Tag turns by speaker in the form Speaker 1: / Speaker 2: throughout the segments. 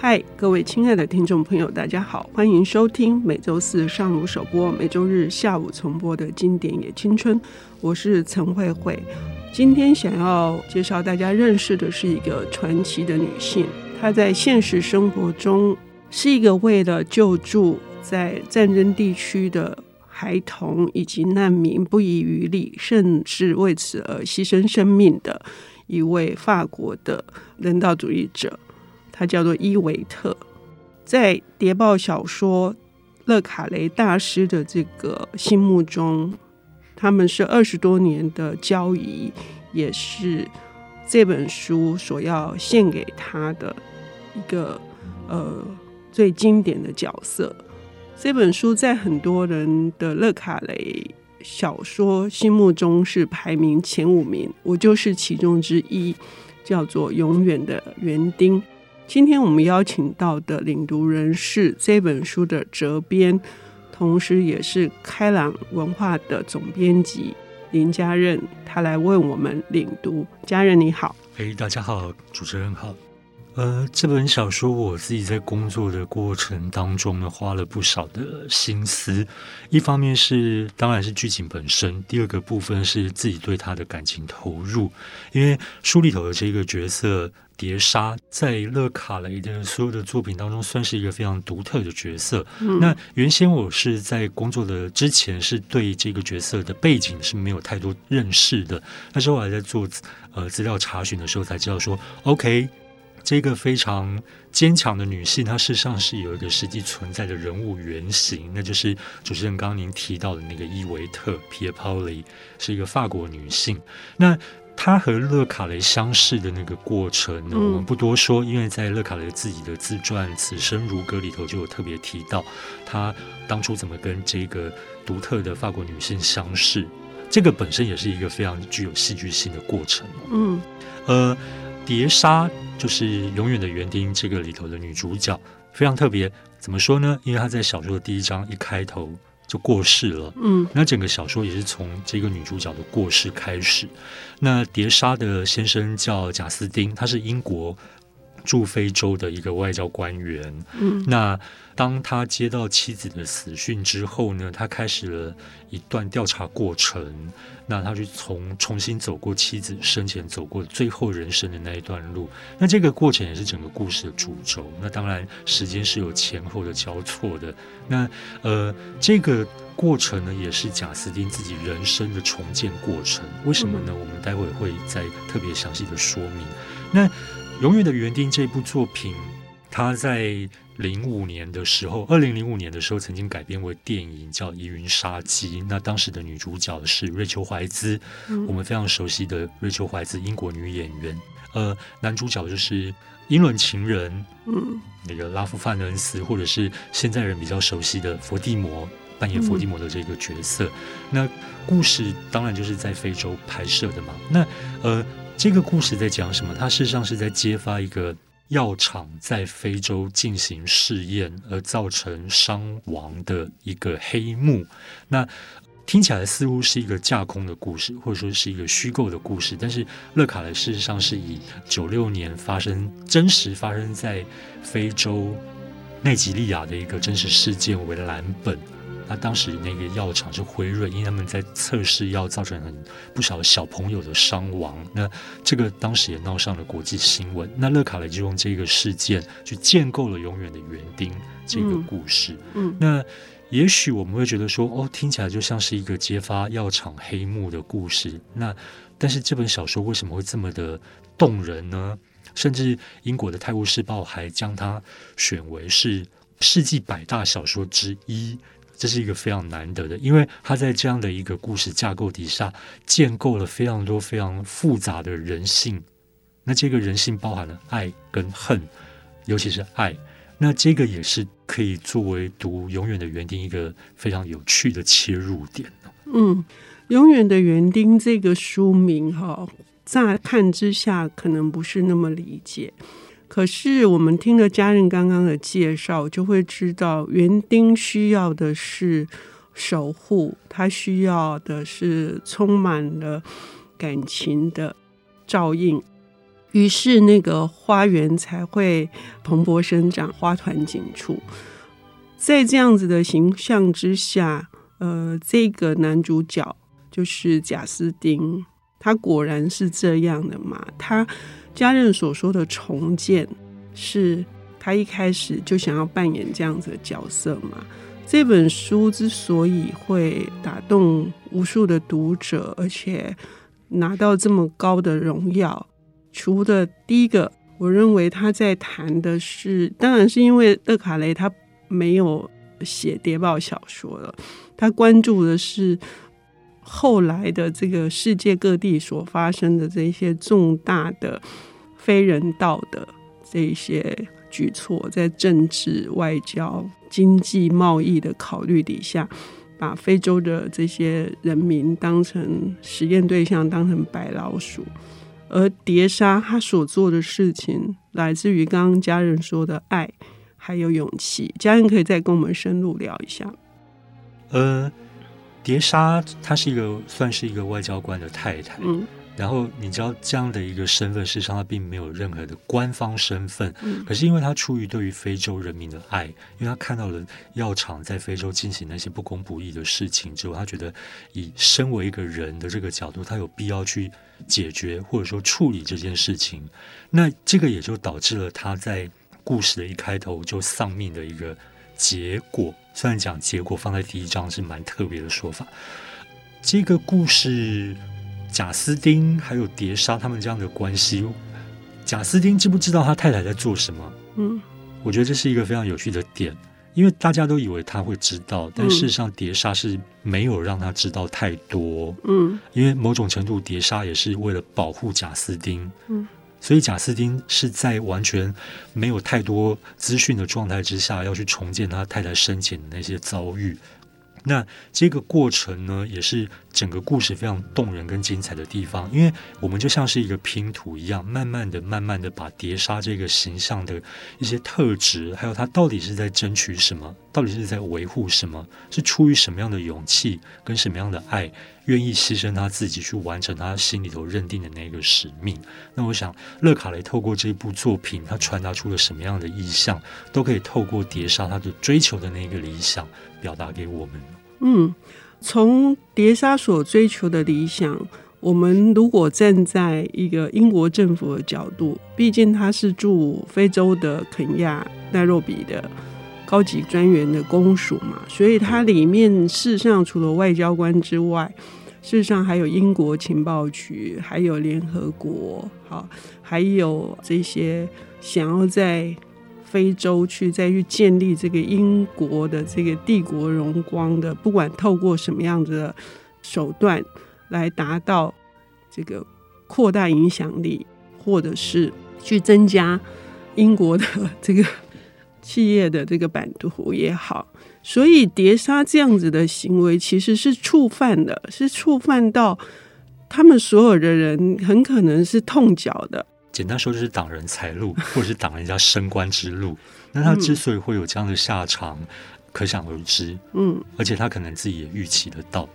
Speaker 1: 嗨，各位亲爱的听众朋友，大家好，欢迎收听每周四上午首播、每周日下午重播的经典也青春。我是陈慧慧。今天想要介绍大家认识的是一个传奇的女性，她在现实生活中是一个为了救助在战争地区的孩童以及难民不遗余力，甚至为此而牺牲生命的一位法国的人道主义者。他叫做伊维特，在谍报小说勒卡雷大师的这个心目中，他们是二十多年的交谊，也是这本书所要献给他的一个呃最经典的角色。这本书在很多人的勒卡雷小说心目中是排名前五名，我就是其中之一，叫做《永远的园丁》。今天我们邀请到的领读人是这本书的责编，同时也是开朗文化的总编辑林家任，他来为我们领读。家人你好，
Speaker 2: 哎，大家好，主持人好。呃，这本小说我自己在工作的过程当中呢，花了不少的心思。一方面是当然是剧情本身，第二个部分是自己对他的感情投入。因为书里头的这个角色蝶莎，在勒卡雷的所有的作品当中，算是一个非常独特的角色。嗯。那原先我是在工作的之前，是对这个角色的背景是没有太多认识的。那时候我还在做呃资料查询的时候，才知道说，OK。这个非常坚强的女性，她事实上是有一个实际存在的人物原型，那就是主持人刚刚您提到的那个伊维特皮尔 pauly 里，是一个法国女性。那她和勒卡雷相识的那个过程呢，我们不多说，因为在勒卡雷自己的自传《此生如歌》里头就有特别提到，她当初怎么跟这个独特的法国女性相识。这个本身也是一个非常具有戏剧性的过程。嗯，呃。蝶莎就是《永远的园丁》这个里头的女主角，非常特别。怎么说呢？因为她在小说的第一章一开头就过世了。嗯，那整个小说也是从这个女主角的过世开始。那碟莎的先生叫贾斯丁，他是英国驻非洲的一个外交官员。嗯，那。当他接到妻子的死讯之后呢，他开始了一段调查过程。那他就从重新走过妻子生前走过最后人生的那一段路。那这个过程也是整个故事的主轴。那当然时间是有前后的交错的。那呃，这个过程呢，也是贾斯汀自己人生的重建过程。为什么呢？我们待会会再特别详细的说明。那《永远的园丁》这部作品，它在。零五年的时候，二零零五年的时候，曾经改编为电影，叫《疑云杀机》。那当时的女主角是瑞秋怀兹，嗯，我们非常熟悉的瑞秋怀兹，英国女演员。呃，男主角就是英伦情人，嗯，那个拉夫范恩斯，或者是现在人比较熟悉的佛地魔，扮演伏地魔的这个角色。嗯，那故事当然就是在非洲拍摄的嘛。那呃，这个故事在讲什么？它事实上是在揭发一个。药厂在非洲进行试验而造成伤亡的一个黑幕，那听起来似乎是一个架空的故事，或者说是一个虚构的故事。但是勒卡雷事实上是以九六年发生真实发生在非洲内吉利亚的一个真实事件为蓝本。那当时那个药厂是辉瑞，因为他们在测试药，造成很不少小朋友的伤亡。那这个当时也闹上了国际新闻。那乐卡雷就用这个事件去建构了《永远的园丁》这个故事。嗯，嗯，那也许我们会觉得说，哦，听起来就像是一个揭发药厂黑幕的故事。那但是这本小说为什么会这么的动人呢？甚至英国的《泰晤士报》还将它选为是世纪百大小说之一。这是一个非常难得的，因为他在这样的一个故事架构底下建构了非常多非常复杂的人性。那这个人性包含了爱跟恨，尤其是爱。那这个也是可以作为读《永远的园丁》一个非常有趣的切入点。
Speaker 1: 嗯，《永远的园丁》这个书名哈，乍看之下可能不是那么理解。可是我们听了家人刚刚的介绍，就会知道园丁需要的是守护，他需要的是充满了感情的照应。于是那个花园才会蓬勃生长，花团锦簇。在这样子的形象之下，呃，这个男主角就是贾斯汀，他果然是这样的嘛？他家人所说的重建，是他一开始就想要扮演这样子的角色嘛？这本书之所以会打动无数的读者，而且拿到这么高的荣耀，除了第一个，我认为他在谈的是，当然是因为勒卡雷他没有写谍报小说了，他关注的是后来的这个世界各地所发生的这些重大的非人道的这些举措，在政治、外交。经济贸易的考虑底下，把非洲的这些人民当成实验对象，当成白老鼠。而碟莎他所做的事情，来自于刚刚家人说的爱，还有勇气。家人可以再跟我们深入聊一下。
Speaker 2: 呃，碟莎她是一个算是一个外交官的太太。嗯。然后你知道这样的一个身份，事实上他并没有任何的官方身份。嗯。可是因为他出于对于非洲人民的爱，因为他看到了药厂在非洲进行那些不公不义的事情之后，他觉得以身为一个人的这个角度，他有必要去解决或者说处理这件事情。那这个也就导致了他在故事的一开头就丧命的一个结果。虽然讲结果放在第一章是蛮特别的说法，这个故事。贾斯汀还有碟莎他们这样的关系，贾斯汀知不知道他太太在做什么？嗯，我觉得这是一个非常有趣的点，因为大家都以为他会知道，但事实上碟莎是没有让他知道太多。嗯，因为某种程度碟莎也是为了保护贾斯汀。嗯，所以贾斯汀是在完全没有太多资讯的状态之下，要去重建他太太生前的那些遭遇。那这个过程呢，也是整个故事非常动人跟精彩的地方，因为我们就像是一个拼图一样，慢慢的、慢慢的把碟莎这个形象的一些特质，还有他到底是在争取什么，到底是在维护什么，是出于什么样的勇气跟什么样的爱，愿意牺牲他自己去完成他心里头认定的那个使命。那我想，勒卡雷透过这部作品，他传达出了什么样的意象，都可以透过碟莎他的追求的那个理想，表达给我们。
Speaker 1: 嗯，从碟莎所追求的理想，我们如果站在一个英国政府的角度，毕竟他是驻非洲的肯亚奈洛比的高级专员的公署嘛，所以它里面事实上除了外交官之外，事实上还有英国情报局，还有联合国，好，还有这些想要在。非洲去再去建立这个英国的这个帝国荣光的，不管透过什么样子的手段来达到这个扩大影响力，或者是去增加英国的这个企业的这个版图也好，所以碟莎这样子的行为其实是触犯的，是触犯到他们所有的人很可能是痛脚的。
Speaker 2: 简单说就是挡人财路，或者是挡人家升官之路。那他之所以会有这样的下场，可想而知。嗯，而且他可能自己也预期得到，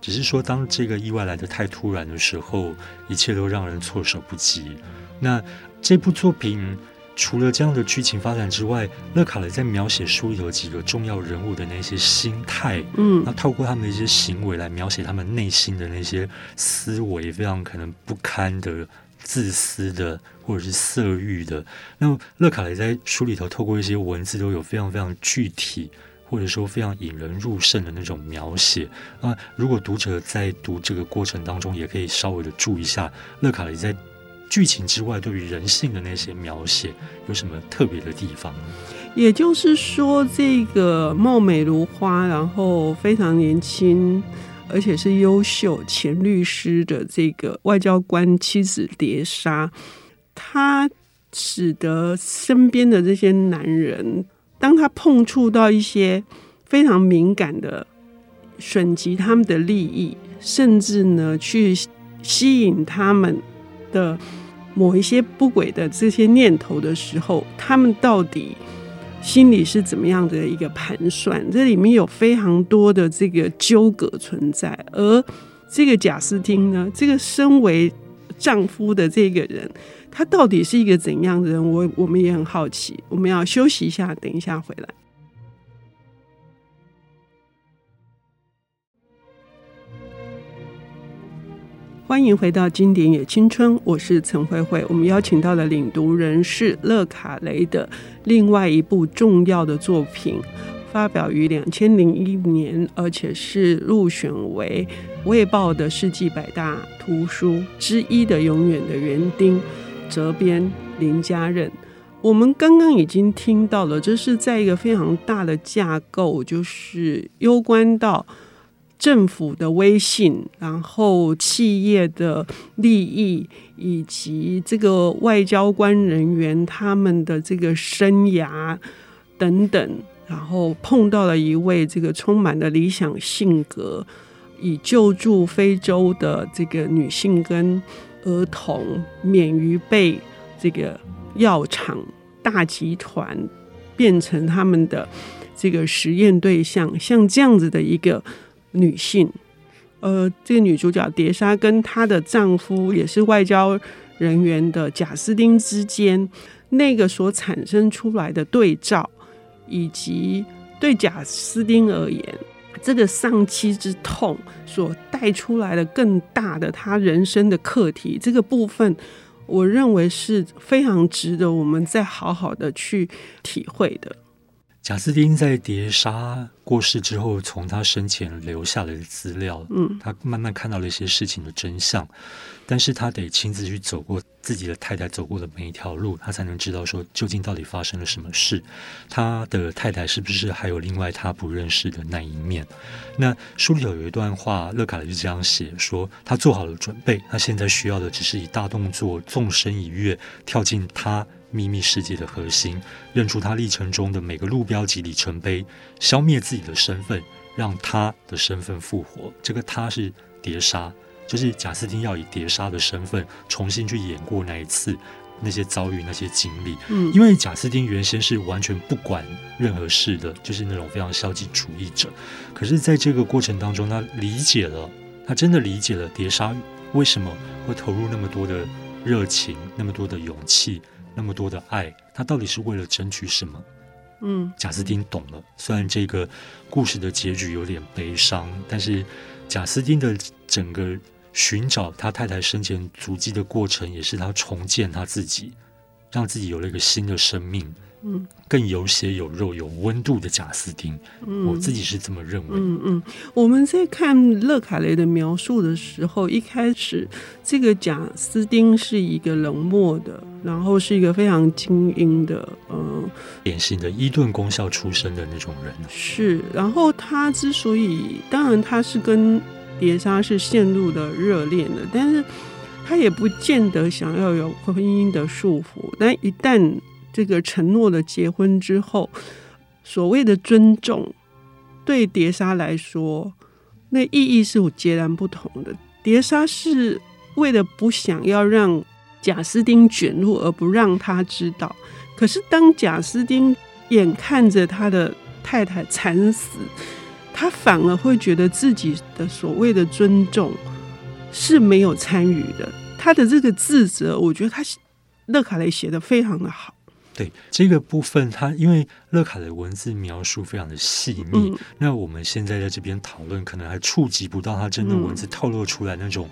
Speaker 2: 只是说当这个意外来得太突然的时候，一切都让人措手不及。那这部作品除了这样的剧情发展之外，勒卡雷在描写书里头几个重要人物的那些心态，嗯，那透过他们的一些行为来描写他们内心的那些思维，非常可能不堪的。自私的，或者是色欲的，那么勒卡雷在书里头透过一些文字都有非常非常具体，或者说非常引人入胜的那种描写。啊，如果读者在读这个过程当中，也可以稍微的注意一下勒卡雷在剧情之外对于人性的那些描写有什么特别的地方。
Speaker 1: 也就是说，这个貌美如花，然后非常年轻。而且是优秀前律师的这个外交官妻子碟莎，他使得身边的这些男人，当他碰触到一些非常敏感的、损及他们的利益，甚至呢去吸引他们的某一些不轨的这些念头的时候，他们到底？心里是怎么样的一个盘算？这里面有非常多的这个纠葛存在，而这个贾斯汀呢，这个身为丈夫的这个人，他到底是一个怎样的人？我我们也很好奇。我们要休息一下，等一下回来。欢迎回到《经典也青春》，我是陈慧慧。我们邀请到的领读人是勒卡雷的另外一部重要的作品，发表于两千零一年，而且是入选为《卫报》的世纪百大图书之一的《永远的园丁》，责编林家任。我们刚刚已经听到了，这是在一个非常大的架构，就是攸关到。政府的威信，然后企业的利益，以及这个外交官人员他们的这个生涯等等，然后碰到了一位这个充满的理想性格，以救助非洲的这个女性跟儿童免于被这个药厂大集团变成他们的这个实验对象，像这样子的一个。女性，呃，这个女主角蝶莎跟她的丈夫也是外交人员的贾斯汀之间，那个所产生出来的对照，以及对贾斯汀而言，这个丧妻之痛所带出来的更大的他人生的课题，这个部分，我认为是非常值得我们再好好的去体会的。
Speaker 2: 贾斯汀在碟莎过世之后，从他生前留下来的资料，嗯，他慢慢看到了一些事情的真相，但是他得亲自去走过自己的太太走过的每一条路，他才能知道说究竟到底发生了什么事，他的太太是不是还有另外他不认识的那一面？那书里头有一段话，乐卡雷就这样写说，他做好了准备，他现在需要的只是以大动作纵身一跃，跳进他。秘密世界的核心，认出他历程中的每个路标及里程碑，消灭自己的身份，让他的身份复活。这个他是碟杀，就是贾斯汀要以碟杀的身份重新去演过那一次那些遭遇、那些经历。嗯，因为贾斯汀原先是完全不管任何事的，就是那种非常消极主义者。可是，在这个过程当中，他理解了，他真的理解了碟杀为什么会投入那么多的热情，那么多的勇气。那么多的爱，他到底是为了争取什么？嗯，贾斯汀懂了。虽然这个故事的结局有点悲伤，但是贾斯汀的整个寻找他太太生前足迹的过程，也是他重建他自己，让自己有了一个新的生命。嗯，更有血有肉有温度的贾斯汀，嗯，我自己是这么认为。
Speaker 1: 嗯嗯，我们在看勒卡雷的描述的时候，一开始这个贾斯汀是一个冷漠的，然后是一个非常精英的，嗯，
Speaker 2: 典型的伊顿公校出身的那种人。
Speaker 1: 是，然后他之所以，当然他是跟碟莎是陷入了热恋的，但是他也不见得想要有婚姻的束缚，但一旦这个承诺了结婚之后，所谓的尊重，对碟莎来说，那意义是截然不同的。碟莎是为了不想要让贾斯汀卷入，而不让他知道。可是当贾斯汀眼看着他的太太惨死，他反而会觉得自己的所谓的尊重是没有参与的。他的这个自责，我觉得他勒卡雷写的非常的好。
Speaker 2: 对这个部分，它因为乐卡的文字描述非常的细腻，嗯，那我们现在在这边讨论，可能还触及不到他真的文字透露出来那种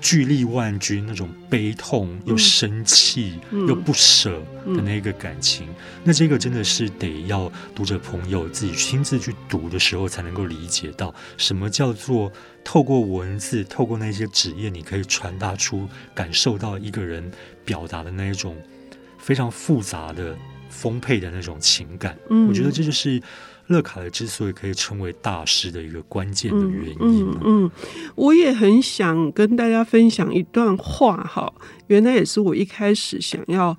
Speaker 2: 巨力万钧、那种悲痛又生气又不舍的那个感情。那这个真的是得要读者朋友自己亲自去读的时候，才能够理解到什么叫做透过文字、透过那些纸页，你可以传达出、感受到一个人表达的那一种。非常复杂的、丰沛的那种情感，嗯，我觉得这就是乐卡雷之所以可以称为大师的一个关键的原因。
Speaker 1: 嗯，嗯，我也很想跟大家分享一段话，哈，原来也是我一开始想要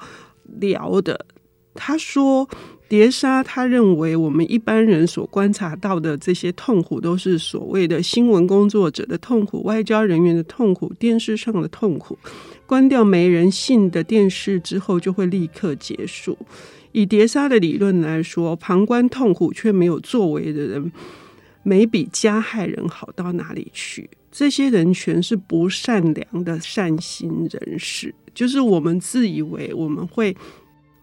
Speaker 1: 聊的。他说。蝶莎他认为，我们一般人所观察到的这些痛苦，都是所谓的新闻工作者的痛苦、外交人员的痛苦、电视上的痛苦。关掉没人性的电视之后，就会立刻结束。以蝶莎的理论来说，旁观痛苦却没有作为的人，没比加害人好到哪里去。这些人全是不善良的善心人士。就是我们自以为我们会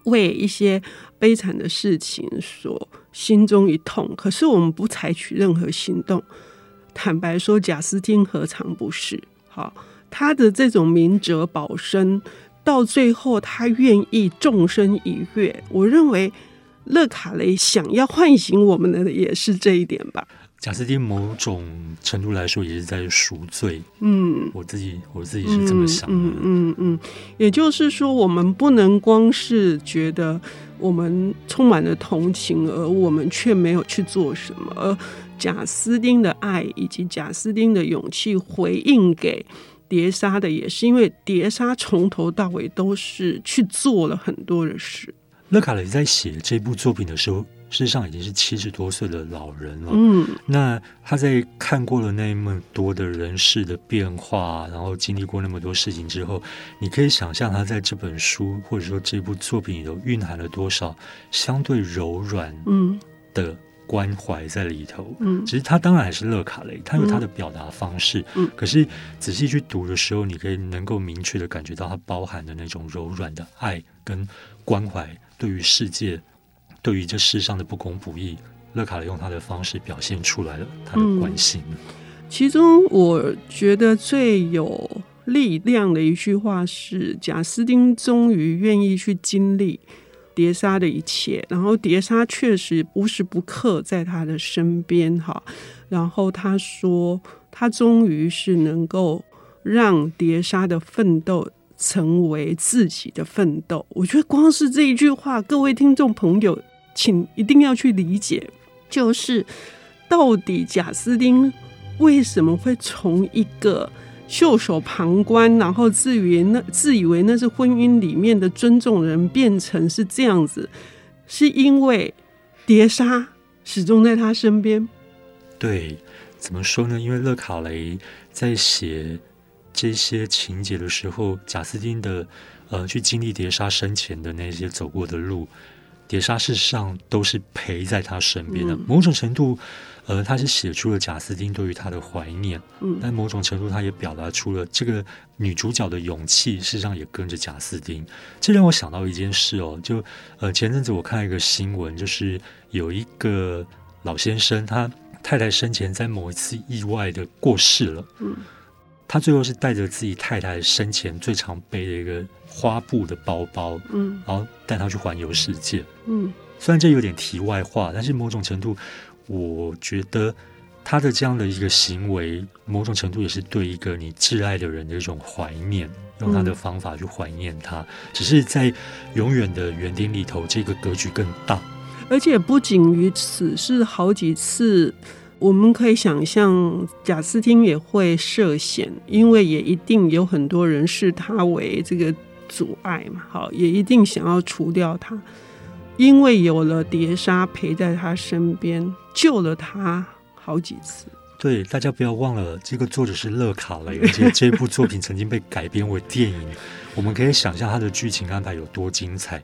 Speaker 1: 为一些悲惨的事情所心中一痛，可是我们不采取任何行动。坦白说，贾斯汀何尝不是？好，他的这种明哲保身，到最后他愿意纵身一跃。我认为勒卡雷想要唤醒我们的也是这一点吧。
Speaker 2: 贾斯汀某种程度来说也是在赎罪。
Speaker 1: 嗯，
Speaker 2: 我自己我自己是这么想的。
Speaker 1: 嗯嗯嗯，嗯，也就是说，我们不能光是觉得我们充满了同情，而我们却没有去做什么。而贾斯汀的爱以及贾斯汀的勇气回应给碟莎的，也是因为碟莎从头到尾都是去做了很多的事。
Speaker 2: 勒卡雷在写这部作品的时候，事实上已经是七十多岁的老人了。
Speaker 1: 嗯，
Speaker 2: 那他在看过了那么多的人事的变化，然后经历过那么多事情之后，你可以想象他在这本书或者说这部作品里头蕴含了多少相对柔软嗯。的。关怀在里头，嗯，其实他当然还是乐卡雷，他有他的表达方式，嗯，可是仔细去读的时候，你可以能够明确的感觉到它包含的那种柔软的爱跟关怀，对于世界，对于这世上的不公不义，乐卡雷用他的方式表现出来了他的关心。
Speaker 1: 嗯，其中我觉得最有力量的一句话是：贾斯汀终于愿意去经历。碟莎的一切，然后碟莎确实无时不刻在他的身边，哈。然后他说，他终于是能够让碟莎的奋斗成为自己的奋斗。我觉得光是这一句话，各位听众朋友，请一定要去理解，就是到底贾斯汀为什么会从一个。袖手旁观，然后自以为那自以为那是婚姻里面的尊重人，变成是这样子，是因为碟莎始终在他身边。
Speaker 2: 对，怎么说呢？因为勒卡雷在写这些情节的时候，贾斯汀的呃去经历碟莎生前的那些走过的路，碟莎事实上都是陪在他身边的，嗯、某种程度。呃，他是写出了贾斯汀对于他的怀念，嗯，但某种程度他也表达出了这个女主角的勇气，事实上也跟着贾斯汀。这让我想到一件事哦，就呃前阵子我看一个新闻，就是有一个老先生，他太太生前在某一次意外的过世了，嗯，他最后是带着自己太太生前最常背的一个花布的包包，嗯，然后带她去环游世界，嗯，虽然这有点题外话，但是某种程度。我觉得他的这样的一个行为，某种程度也是对一个你挚爱的人的一种怀念，用他的方法去怀念他。嗯、只是在永远的园丁里头，这个格局更大。
Speaker 1: 而且不仅于此，是好几次，我们可以想象，贾斯汀也会涉险，因为也一定有很多人视他为这个阻碍嘛，好，也一定想要除掉他。因为有了碟莎陪在他身边，救了他好几次。
Speaker 2: 对，大家不要忘了，这个作者是乐卡雷，而且这部作品曾经被改编为电影。我们可以想象他的剧情安排有多精彩。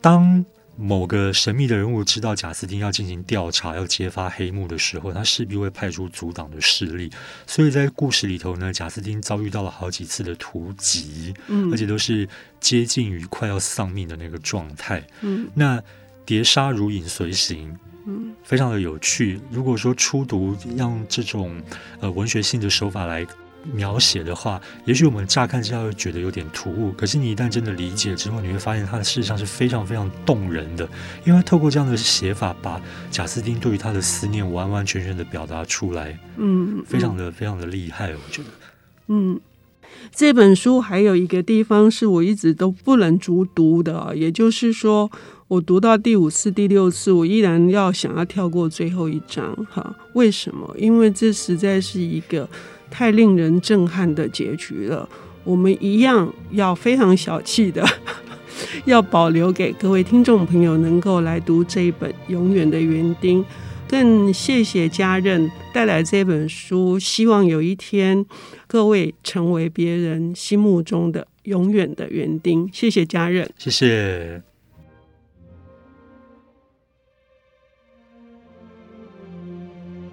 Speaker 2: 当某个神秘的人物知道贾斯汀要进行调查、要揭发黑幕的时候，他势必会派出阻挡的势力。所以在故事里头呢，贾斯汀遭遇到了好几次的突袭，嗯，而且都是接近于快要丧命的那个状态。嗯，那碟杀如影随形，嗯，非常的有趣。如果说初读用这种呃文学性的手法来。描写的话，也许我们乍看之下会觉得有点突兀，可是你一旦真的理解之后，你会发现它的事实上是非常非常动人的，因为透过这样的写法，把贾斯汀对于他的思念完完全全的表达出来，嗯，非常的非常的厉害，我觉得，
Speaker 1: 嗯，这本书还有一个地方是我一直都不能逐读的，也就是说，我读到第五次、第六次，我依然要想要跳过最后一章，哈，为什么？因为这实在是一个。太令人震撼的结局了，我们一样要非常小气的，要保留给各位听众朋友能够来读这一本《永远的园丁》。更谢谢嘉任带来这本书，希望有一天各位成为别人心目中的永远的园丁。谢谢嘉任，
Speaker 2: 谢谢。